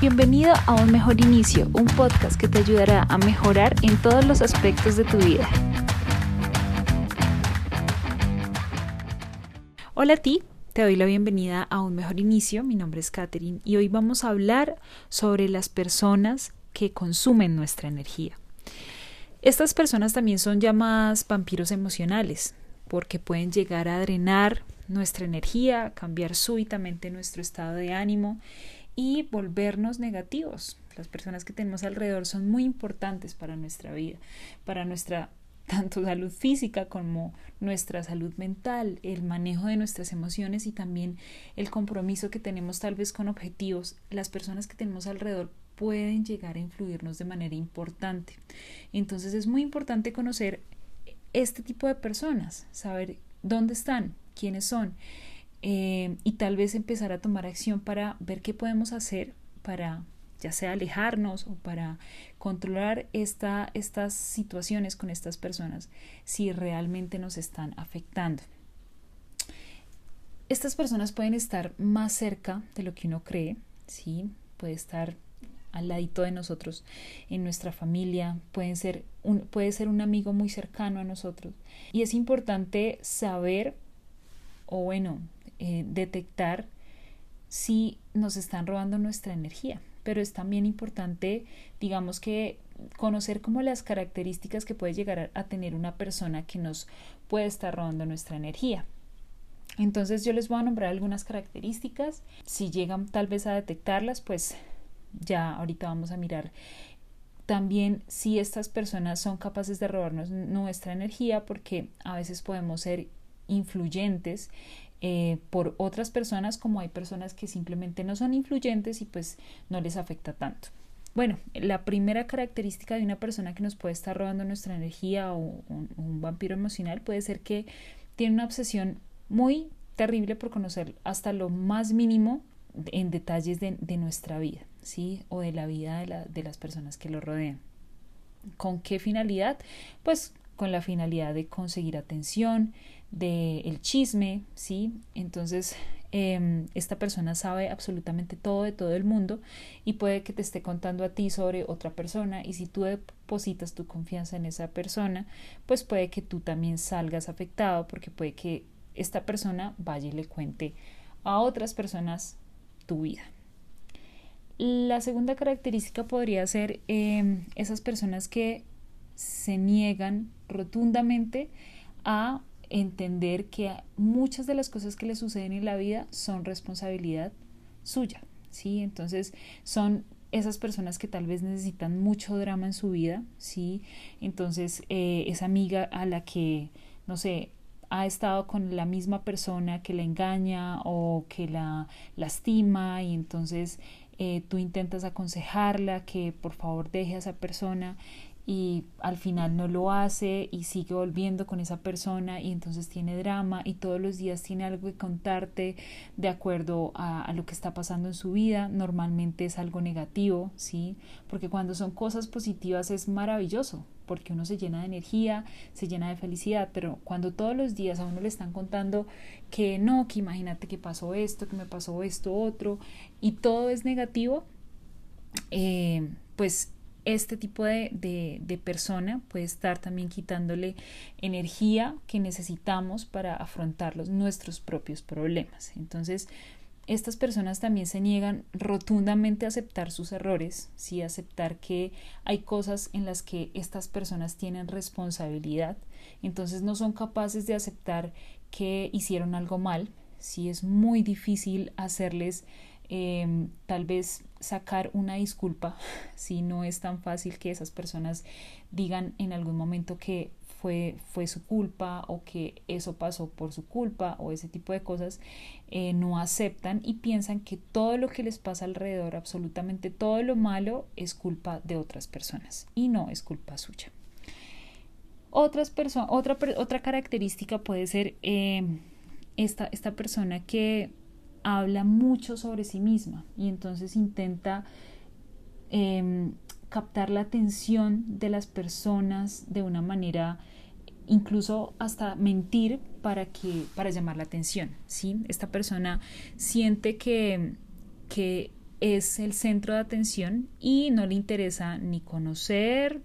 Bienvenido a Un Mejor Inicio, un podcast que te ayudará a mejorar en todos los aspectos de tu vida. Hola a ti, te doy la bienvenida a Un Mejor Inicio, mi nombre es Katherine y hoy vamos a hablar sobre las personas que consumen nuestra energía. Estas personas también son llamadas vampiros emocionales porque pueden llegar a drenar nuestra energía, cambiar súbitamente nuestro estado de ánimo y volvernos negativos. Las personas que tenemos alrededor son muy importantes para nuestra vida, para nuestra tanto salud física como nuestra salud mental, el manejo de nuestras emociones y también el compromiso que tenemos tal vez con objetivos. Las personas que tenemos alrededor pueden llegar a influirnos de manera importante. Entonces es muy importante conocer este tipo de personas, saber dónde están, quiénes son eh, y tal vez empezar a tomar acción para ver qué podemos hacer para ya sea alejarnos o para controlar esta, estas situaciones con estas personas si realmente nos están afectando. Estas personas pueden estar más cerca de lo que uno cree, ¿sí? puede estar al ladito de nosotros en nuestra familia, pueden ser puede ser un amigo muy cercano a nosotros. Y es importante saber o bueno, eh, detectar si nos están robando nuestra energía. Pero es también importante, digamos que conocer como las características que puede llegar a tener una persona que nos puede estar robando nuestra energía. Entonces yo les voy a nombrar algunas características. Si llegan tal vez a detectarlas, pues ya ahorita vamos a mirar también si estas personas son capaces de robarnos nuestra energía, porque a veces podemos ser influyentes eh, por otras personas como hay personas que simplemente no son influyentes y pues no les afecta tanto. Bueno, la primera característica de una persona que nos puede estar robando nuestra energía o un, vampiro emocional puede ser que tiene una obsesión muy terrible por conocer hasta lo más mínimo en detalles de, nuestra vida, ¿sí? O de la vida de, de las personas que lo rodean. ¿Con qué finalidad? Pues con la finalidad de conseguir atención, del el chisme, ¿sí? Entonces, em, esta persona sabe absolutamente todo de todo el mundo y puede que te esté contando a ti sobre otra persona y si tú depositas tu confianza en esa persona, pues puede que tú también salgas afectado porque puede que esta persona vaya y le cuente a otras personas tu vida. La segunda característica podría ser em, esas personas que se niegan rotundamente a entender que muchas de las cosas que le suceden en la vida son responsabilidad suya, ¿sí? Entonces son esas personas que tal vez necesitan mucho drama en su vida, ¿sí? Entonces eh, esa amiga a la que, no sé, ha estado con la misma persona que la engaña o que la lastima y entonces eh, tú intentas aconsejarla que por favor deje a esa persona y al final no lo hace y sigue volviendo con esa persona y entonces tiene drama y todos los días tiene algo que contarte de acuerdo a, lo que está pasando en su vida. Normalmente es algo negativo, ¿sí? Porque cuando son cosas positivas es maravilloso, porque uno se llena de energía, se llena de felicidad, pero cuando todos los días a uno le están contando que no, que imagínate que pasó esto, que me pasó esto, otro, y todo es negativo, eh, pues este tipo de, de, persona puede estar también quitándole energía que necesitamos para afrontar los, nuestros propios problemas. Entonces, estas personas también se niegan rotundamente a aceptar sus errores, sí, aceptar que hay cosas en las que estas personas tienen responsabilidad, entonces no son capaces de aceptar que hicieron algo mal, sí es muy difícil hacerles Em, tal vez sacar una disculpa si no es tan fácil que esas personas digan en algún momento que fue, fue su culpa o que eso pasó por su culpa o ese tipo de cosas, eh, no aceptan y piensan que todo lo que les pasa alrededor, absolutamente todo lo malo, es culpa de otras personas y no es culpa suya. Otras otra, otra característica puede ser em, esta, esta persona que habla mucho sobre sí misma y entonces intenta em, captar la atención de las personas de una manera incluso hasta mentir para que para llamar la atención ¿sí? esta persona siente que, que es el centro de atención y no le interesa ni conocer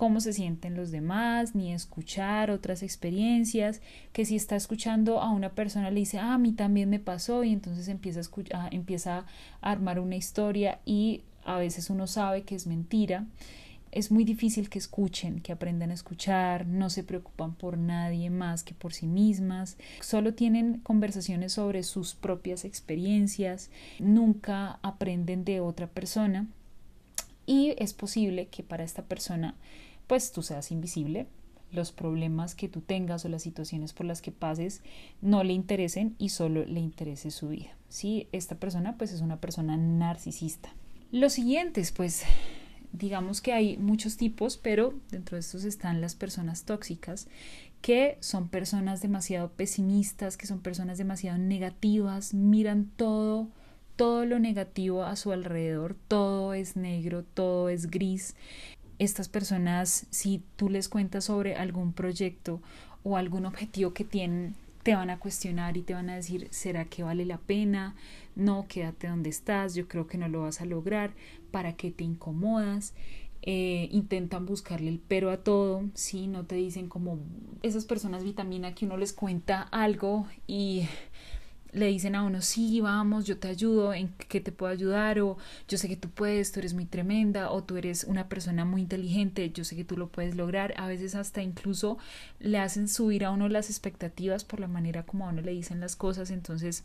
cómo se sienten los demás, ni escuchar otras experiencias, que si está escuchando a una persona le dice, ah, a mí también me pasó y entonces empieza a, escuchar, empieza a armar una historia y a veces uno sabe que es mentira. Es muy difícil que escuchen, que aprendan a escuchar, no se preocupan por nadie más que por sí mismas, solo tienen conversaciones sobre sus propias experiencias, nunca aprenden de otra persona. Y es posible que para esta persona pues tú seas invisible, los problemas que tú tengas o las situaciones por las que pases no le interesen y solo le interese su vida. Sí, esta persona pues es una persona narcisista. Los siguientes pues digamos que hay muchos tipos, pero dentro de estos están las personas tóxicas, que son personas demasiado pesimistas, que son personas demasiado negativas, miran todo, todo lo negativo a su alrededor, todo es negro, todo es gris. Estas personas, si tú les cuentas sobre algún proyecto o algún objetivo que tienen, te van a cuestionar y te van a decir, ¿será que vale la pena? No, quédate donde estás, yo creo que no lo vas a lograr, ¿para qué te incomodas? Eh, intentan buscarle el pero a todo, si no te dicen como esas personas vitamina que uno les cuenta algo y le dicen a uno, sí, vamos, yo te ayudo, ¿en qué te puedo ayudar? O yo sé que tú puedes, tú eres muy tremenda, o tú eres una persona muy inteligente, yo sé que tú lo puedes lograr. A veces hasta incluso le hacen subir a uno las expectativas por la manera como a uno le dicen las cosas. Entonces,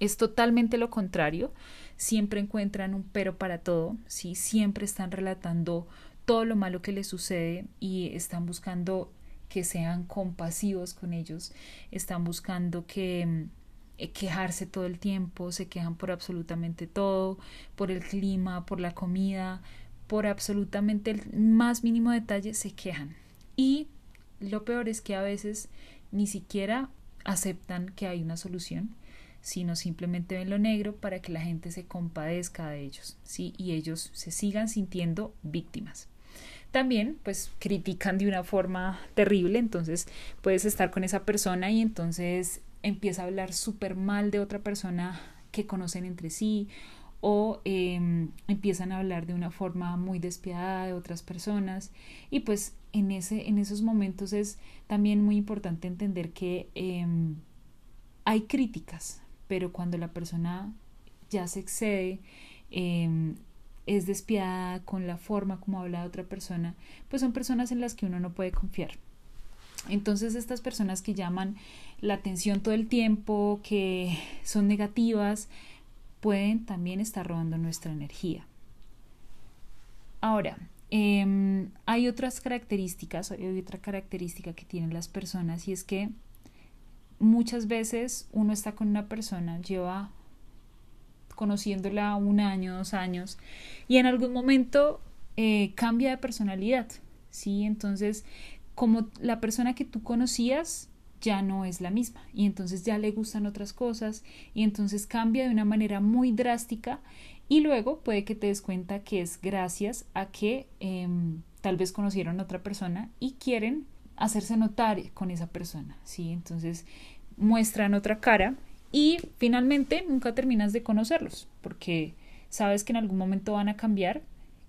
es totalmente lo contrario. Siempre encuentran un pero para todo, ¿sí? Siempre están relatando todo lo malo que les sucede y están buscando que sean compasivos con ellos, están buscando que eh, quejarse todo el tiempo, se quejan por absolutamente todo, por el clima, por la comida, por absolutamente el más mínimo detalle se quejan. Y lo peor es que a veces ni siquiera aceptan que hay una solución, sino simplemente ven lo negro para que la gente se compadezca de ellos, ¿sí? Y ellos se sigan sintiendo víctimas. También, pues, critican de una forma terrible, entonces puedes estar con esa persona y entonces empieza a hablar súper mal de otra persona que conocen entre sí o em, empiezan a hablar de una forma muy despiadada de otras personas y pues en, ese, en esos momentos es también muy importante entender que em, hay críticas, pero cuando la persona ya se excede, em, es despiadada con la forma como habla de otra persona, pues son personas en las que uno no puede confiar. Entonces estas personas que llaman la atención todo el tiempo, que son negativas, pueden también estar robando nuestra energía. Ahora, em, hay otras características, hay otra característica que tienen las personas y es que muchas veces uno está con una persona, lleva conociéndola un año, dos años, y en algún momento eh, cambia de personalidad, ¿sí? Entonces como la persona que tú conocías ya no es la misma y entonces ya le gustan otras cosas y entonces cambia de una manera muy drástica y luego puede que te des cuenta que es gracias a que em, tal vez conocieron a otra persona y quieren hacerse notar con esa persona, ¿sí? Entonces muestran otra cara y finalmente nunca terminas de conocerlos porque sabes que en algún momento van a cambiar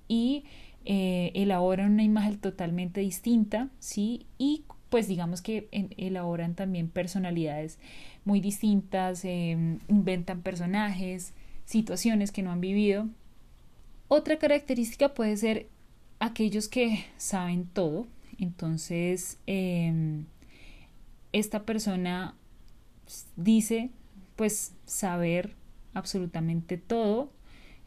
y eh, elaboran una imagen totalmente distinta, ¿sí? Y pues digamos que elaboran también personalidades muy distintas, em, inventan personajes, situaciones que no han vivido. Otra característica puede ser aquellos que saben todo, entonces em, esta persona dice pues saber absolutamente todo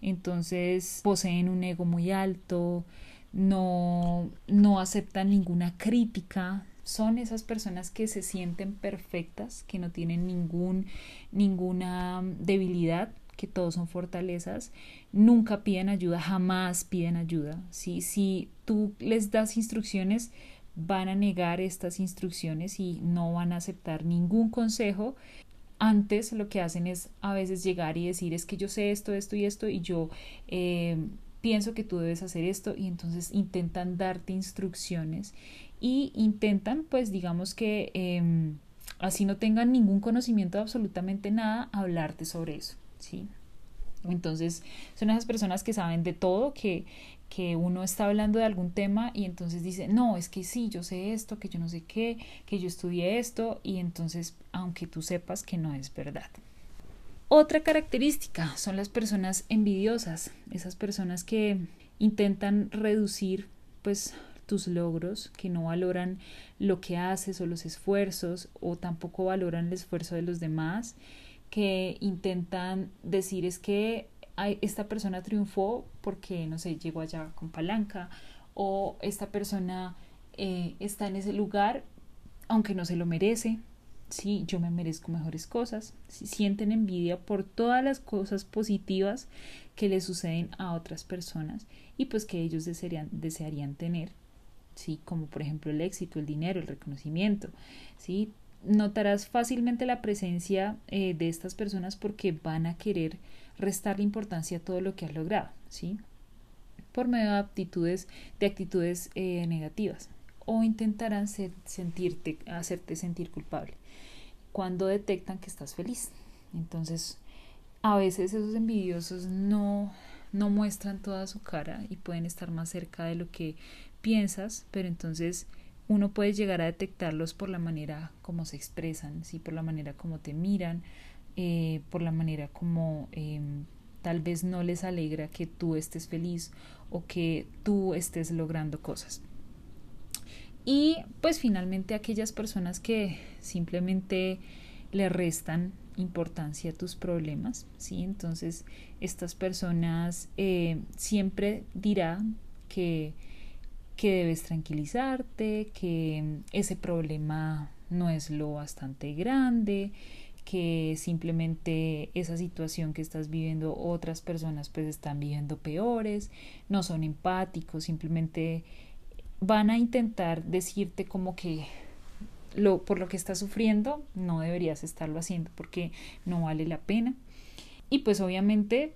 entonces poseen un ego muy alto, no, no aceptan ninguna crítica, son esas personas que se sienten perfectas, que no tienen ningún, ninguna debilidad, que todos son fortalezas, nunca piden ayuda, jamás piden ayuda. Si, si tú les das instrucciones, van a negar estas instrucciones y no van a aceptar ningún consejo antes lo que hacen es a veces llegar y decir es que yo sé esto, esto y esto y yo eh, pienso que tú debes hacer esto y entonces intentan darte instrucciones y intentan pues digamos que em, así no tengan ningún conocimiento de absolutamente nada hablarte sobre eso, ¿sí? Entonces, son esas personas que saben de todo, que, que uno está hablando de algún tema y entonces dice, no, es que sí, yo sé esto, que yo no sé qué, que yo estudié esto, y entonces, aunque tú sepas que no es verdad. Otra característica son las personas envidiosas, esas personas que intentan reducir pues tus logros, que no valoran lo que haces o los esfuerzos o tampoco valoran el esfuerzo de los demás, que intentan decir es que esta persona triunfó porque, no sé, llegó allá con palanca o esta persona eh, está en ese lugar aunque no se lo merece, sí, yo me merezco mejores cosas, si sienten envidia por todas las cosas positivas que le suceden a otras personas y pues que ellos desearían, desearían tener, sí, como por ejemplo el éxito, el dinero, el reconocimiento, sí, notarás fácilmente la presencia eh, de estas personas porque van a querer restarle importancia a todo lo que has logrado, sí, por medio de actitudes, de actitudes eh, negativas. O intentarán sentirte, hacerte sentir culpable. Cuando detectan que estás feliz. Entonces, a veces esos envidiosos no, no muestran toda su cara y pueden estar más cerca de lo que piensas, pero entonces uno puede llegar a detectarlos por la manera como se expresan, ¿sí? por la manera como te miran, eh, por la manera como em, tal vez no les alegra que tú estés feliz o que tú estés logrando cosas. Y pues finalmente aquellas personas que simplemente le restan importancia a tus problemas, ¿sí? Entonces estas personas eh, siempre dirán que, que debes tranquilizarte, que ese problema no es lo bastante grande, que simplemente esa situación que estás viviendo otras personas pues están viviendo peores, no son empáticos, simplemente van a intentar decirte como que lo, por lo que estás sufriendo no deberías estarlo haciendo porque no vale la pena. Y pues obviamente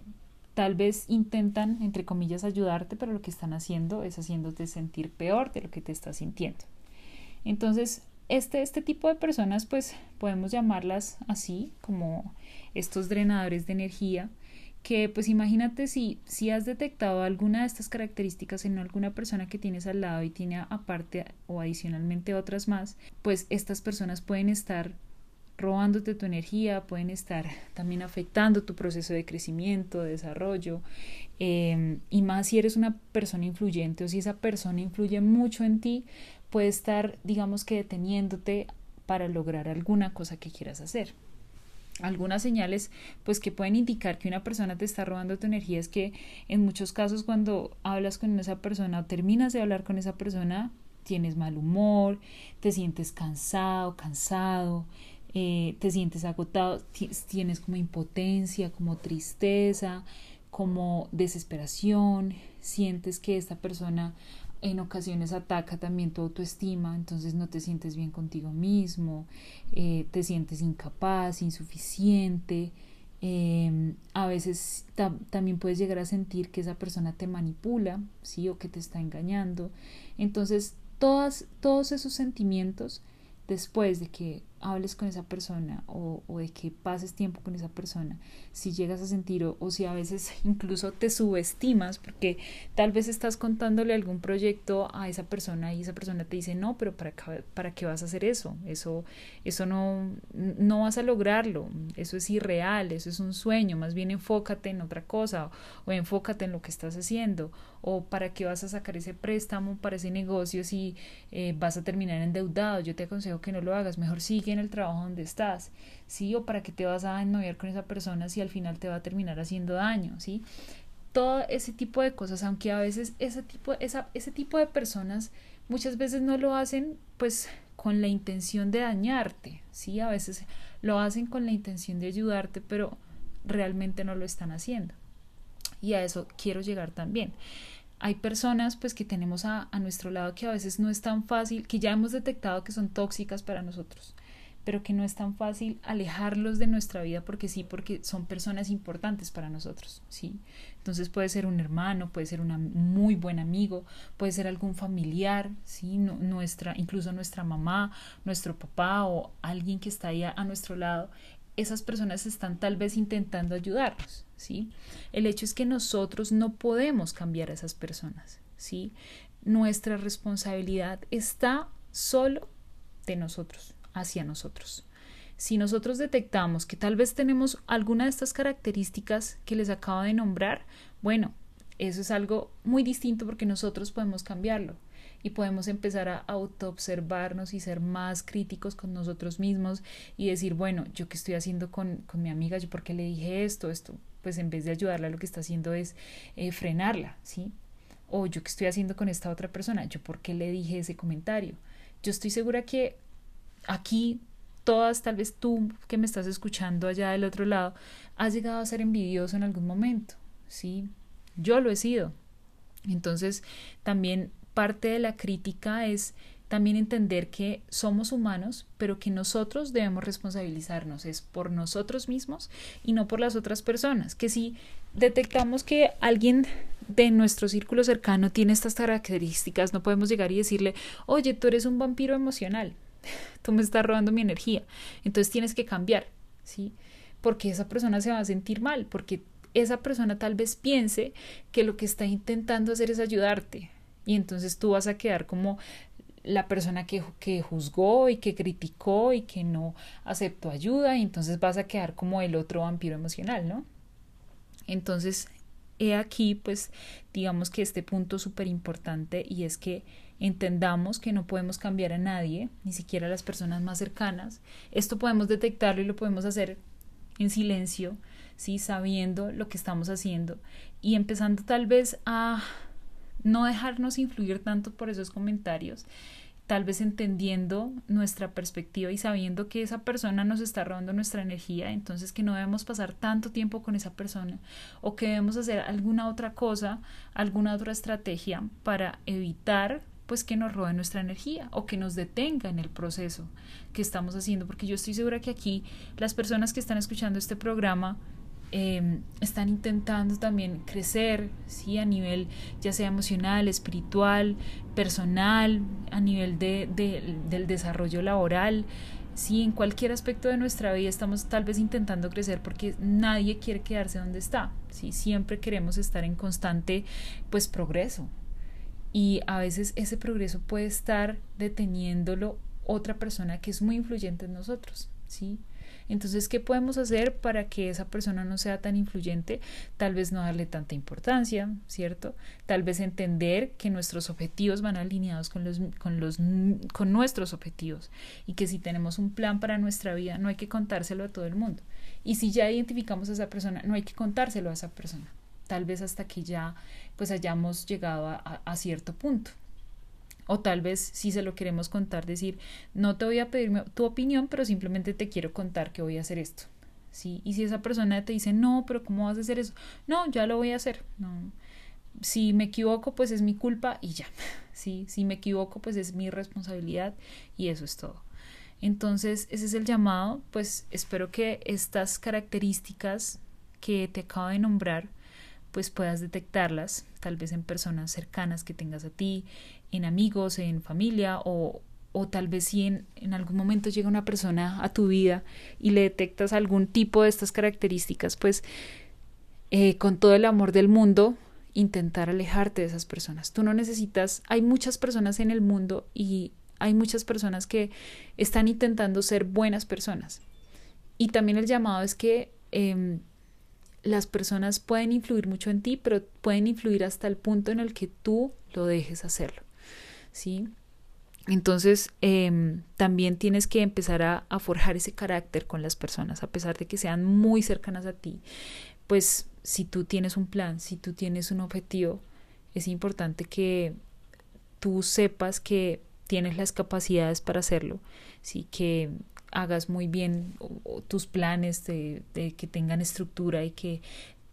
tal vez intentan, entre comillas, ayudarte, pero lo que están haciendo es haciéndote sentir peor de lo que te estás sintiendo. Entonces, este, este tipo de personas, pues podemos llamarlas así, como estos drenadores de energía, que pues imagínate si, si has detectado alguna de estas características en alguna persona que tienes al lado y tiene aparte o adicionalmente otras más, pues estas personas pueden estar robándote tu energía, pueden estar también afectando tu proceso de crecimiento, de desarrollo, em, y más si eres una persona influyente o si esa persona influye mucho en ti, puede estar, digamos que deteniéndote para lograr alguna cosa que quieras hacer. Algunas señales pues que pueden indicar que una persona te está robando tu energía es que en muchos casos cuando hablas con esa persona o terminas de hablar con esa persona tienes mal humor, te sientes cansado, cansado, eh, te sientes agotado, tienes como impotencia, como tristeza, como desesperación, sientes que esta persona en ocasiones ataca también tu autoestima, entonces no te sientes bien contigo mismo, eh, te sientes incapaz, insuficiente, em, a veces también puedes llegar a sentir que esa persona te manipula, sí, o que te está engañando. Entonces, todas, todos esos sentimientos, después de que hables con esa persona o, de que pases tiempo con esa persona, si llegas a sentir o, si a veces incluso te subestimas porque tal vez estás contándole algún proyecto a esa persona y esa persona te dice, no, pero ¿para qué, para qué vas a hacer eso? Eso, eso no, no vas a lograrlo, eso es irreal, eso es un sueño, más bien enfócate en otra cosa o enfócate en lo que estás haciendo. O para qué vas a sacar ese préstamo para ese negocio si eh, vas a terminar endeudado, yo te aconsejo que no lo hagas, mejor sigue en el trabajo donde estás, ¿sí? O para qué te vas a ennoviar con esa persona si al final te va a terminar haciendo daño, ¿sí? Todo ese tipo de cosas, aunque a veces ese tipo, esa, ese tipo de personas muchas veces no lo hacen pues con la intención de dañarte, ¿sí? A veces lo hacen con la intención de ayudarte, pero realmente no lo están haciendo. Y a eso quiero llegar también hay personas pues que tenemos a, a, nuestro lado que a veces no es tan fácil, que ya hemos detectado que son tóxicas para nosotros pero que no es tan fácil alejarlos de nuestra vida porque sí, porque son personas importantes para nosotros, ¿sí? Entonces puede ser un hermano, puede ser un muy buen amigo, puede ser algún familiar, ¿sí? nuestra, incluso nuestra mamá, nuestro papá o alguien que está ahí a, nuestro lado. esas personas están tal vez intentando ayudarnos, ¿sí? El hecho es que nosotros no podemos cambiar a esas personas, ¿sí? Nuestra responsabilidad está solo de nosotros, hacia nosotros. Si nosotros detectamos que tal vez tenemos alguna de estas características que les acabo de nombrar, bueno, eso es algo muy distinto porque nosotros podemos cambiarlo y podemos empezar a autoobservarnos y ser más críticos con nosotros mismos y decir, bueno, yo qué estoy haciendo con, con mi amiga, yo por qué le dije esto, esto, pues en vez de ayudarla lo que está haciendo es eh, frenarla, ¿sí? O yo qué estoy haciendo con esta otra persona, yo por qué le dije ese comentario. Yo estoy segura que aquí todas, tal vez tú que me estás escuchando allá del otro lado, has llegado a ser envidioso en algún momento, ¿sí? Yo lo he sido. Entonces, también parte de la crítica es también entender que somos humanos, pero que nosotros debemos responsabilizarnos, es por nosotros mismos y no por las otras personas. Que si detectamos que alguien de nuestro círculo cercano tiene estas características, no podemos llegar y decirle, oye, tú eres un vampiro emocional, tú me estás robando mi energía, entonces tienes que cambiar, ¿sí? Porque esa persona se va a sentir mal, porque esa persona tal vez piense que lo que está intentando hacer es ayudarte, y entonces tú vas a quedar como la persona que, que, juzgó y que criticó y que no aceptó ayuda y entonces vas a quedar como el otro vampiro emocional, ¿no? Entonces, he aquí pues digamos que este punto súper importante y es que entendamos que no podemos cambiar a nadie, ni siquiera a las personas más cercanas. Esto podemos detectarlo y lo podemos hacer en silencio, ¿sí? sabiendo lo que estamos haciendo y empezando tal vez a no dejarnos influir tanto por esos comentarios, tal vez entendiendo nuestra perspectiva y sabiendo que esa persona nos está robando nuestra energía, entonces que no debemos pasar tanto tiempo con esa persona o que debemos hacer alguna otra cosa, alguna otra estrategia para evitar pues que nos robe nuestra energía o que nos detenga en el proceso que estamos haciendo, porque yo estoy segura que aquí las personas que están escuchando este programa Em, están intentando también crecer, ¿sí? A nivel ya sea emocional, espiritual, personal, a nivel de, del desarrollo laboral, ¿sí? En cualquier aspecto de nuestra vida estamos tal vez intentando crecer porque nadie quiere quedarse donde está, ¿sí? Siempre queremos estar en constante, pues, progreso. Y a veces ese progreso puede estar deteniéndolo otra persona que es muy influyente en nosotros, ¿sí? Entonces, ¿qué podemos hacer para que esa persona no sea tan influyente? Tal vez no darle tanta importancia, ¿cierto? Tal vez entender que nuestros objetivos van alineados con los con los con nuestros objetivos y que si tenemos un plan para nuestra vida, no hay que contárselo a todo el mundo. Y si ya identificamos a esa persona, no hay que contárselo a esa persona. Tal vez hasta que ya pues hayamos llegado a cierto punto. O tal vez si se lo queremos contar, decir, no te voy a pedir tu opinión, pero simplemente te quiero contar que voy a hacer esto. ¿Sí? Y si esa persona te dice, no, pero ¿cómo vas a hacer eso? No, ya lo voy a hacer. No. Si me equivoco, pues es mi culpa y ya. ¿Sí? Si me equivoco, pues es mi responsabilidad y eso es todo. Entonces, ese es el llamado. Pues espero que estas características que te acabo de nombrar, pues puedas detectarlas, tal vez en personas cercanas que tengas a ti, en amigos, en familia o, o tal vez si en, algún momento llega una persona a tu vida y le detectas algún tipo de estas características, pues eh, con todo el amor del mundo, intentar alejarte de esas personas. Tú no necesitas, hay muchas personas en el mundo y hay muchas personas que están intentando ser buenas personas. Y también el llamado es que eh, las personas pueden influir mucho en ti, pero pueden influir hasta el punto en el que tú lo dejes hacerlo. ¿Sí? Entonces, em, también tienes que empezar a, a, forjar ese carácter con las personas, a pesar de que sean muy cercanas a ti. Pues si tú tienes un plan, si tú tienes un objetivo, es importante que tú sepas que tienes las capacidades para hacerlo, ¿sí? que hagas muy bien tus planes, de, que tengan estructura y que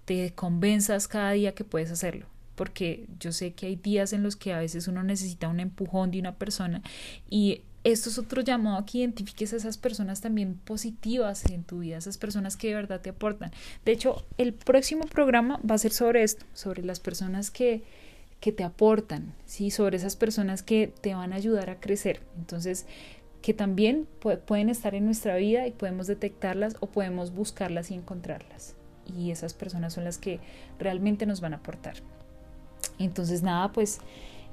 te convenzas cada día que puedes hacerlo porque yo sé que hay días en los que a veces uno necesita un empujón de una persona y esto es otro llamado a que identifiques a esas personas también positivas en tu vida, esas personas que de verdad te aportan. De hecho, el próximo programa va a ser sobre esto, sobre las personas que, que te aportan, ¿sí? sobre esas personas que te van a ayudar a crecer. Entonces, que también pueden estar en nuestra vida y podemos detectarlas o podemos buscarlas y encontrarlas. Y esas personas son las que realmente nos van a aportar. Entonces nada, pues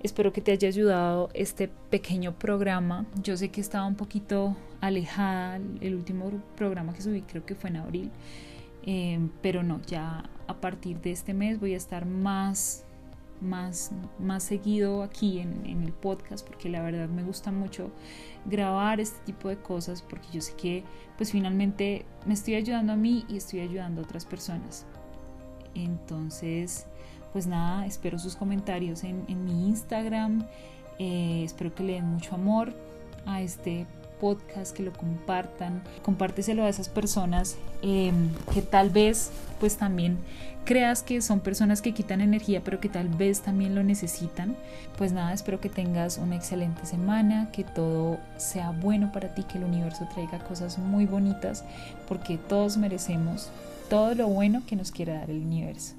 espero que te haya ayudado este pequeño programa. Yo sé que estaba un poquito alejada, el último programa que subí creo que fue en abril, eh, pero no, ya a partir de este mes voy a estar más más, más seguido aquí en, el podcast porque la verdad me gusta mucho grabar este tipo de cosas porque yo sé que pues finalmente me estoy ayudando a mí y estoy ayudando a otras personas. Entonces pues nada espero sus comentarios en, mi Instagram. Eh, espero que le den mucho amor a este podcast, que lo compartan, compárteselo a esas personas em, que tal vez pues también creas que son personas que quitan energía, pero que tal vez también lo necesitan. Pues nada, espero que tengas una excelente semana, que todo sea bueno para ti, que el universo traiga cosas muy bonitas, porque todos merecemos todo lo bueno que nos quiera dar el universo.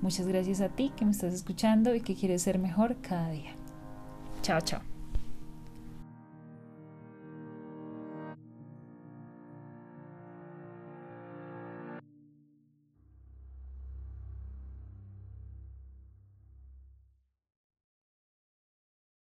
Muchas gracias a ti que me estás escuchando y que quieres ser mejor cada día. Chao, chao.